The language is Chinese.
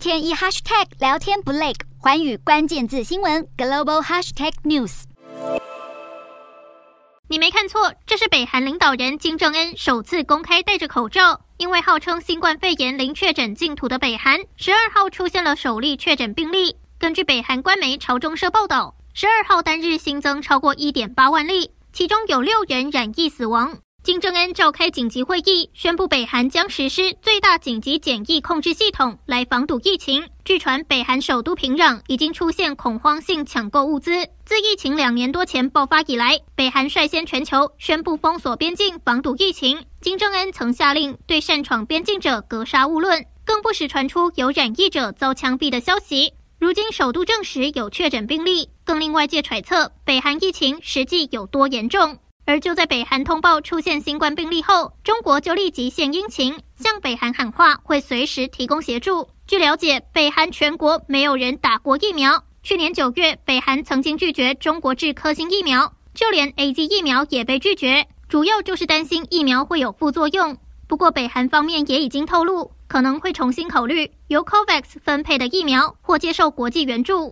天一 hashtag 聊天不累，寰宇关键字新闻 global hashtag news。你没看错，这是北韩领导人金正恩首次公开戴着口罩。因为号称新冠肺炎零确诊净土的北韩，十二号出现了首例确诊病例。根据北韩官媒朝中社报道，十二号单日新增超过一点八万例，其中有六人染疫死亡。金正恩召开紧急会议，宣布北韩将实施最大紧急检疫控制系统来防堵疫情。据传，北韩首都平壤已经出现恐慌性抢购物资。自疫情两年多前爆发以来，北韩率先全球宣布封锁边境，防堵疫情。金正恩曾下令对擅闯边境者格杀勿论，更不时传出有染疫者遭枪毙的消息。如今首都证实有确诊病例，更令外界揣测北韩疫情实际有多严重。而就在北韩通报出现新冠病例后，中国就立即献殷勤，向北韩喊话，会随时提供协助。据了解，北韩全国没有人打过疫苗。去年九月，北韩曾经拒绝中国制科兴疫苗，就连 AZ 疫苗也被拒绝，主要就是担心疫苗会有副作用。不过，北韩方面也已经透露，可能会重新考虑由 COVAX 分配的疫苗，或接受国际援助。